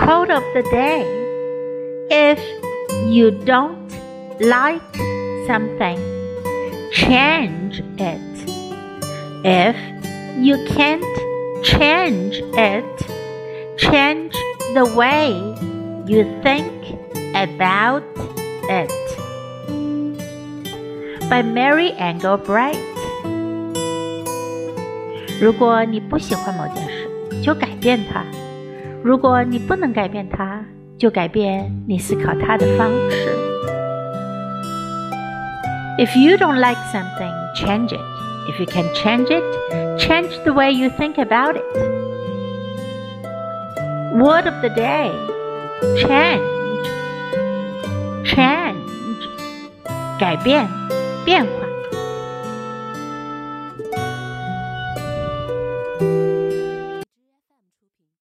Quote of the day If you don't like something, change it. If you can't change it, change the way you think about it. By Mary Engelbreit. 如果你不喜欢某件事，就改变它； 如果你不能改变它，就改变你思考它的方式。If you don't like something, change it. If you can change it, change the way you think about it. Word of the day change. Change. 改变，变化。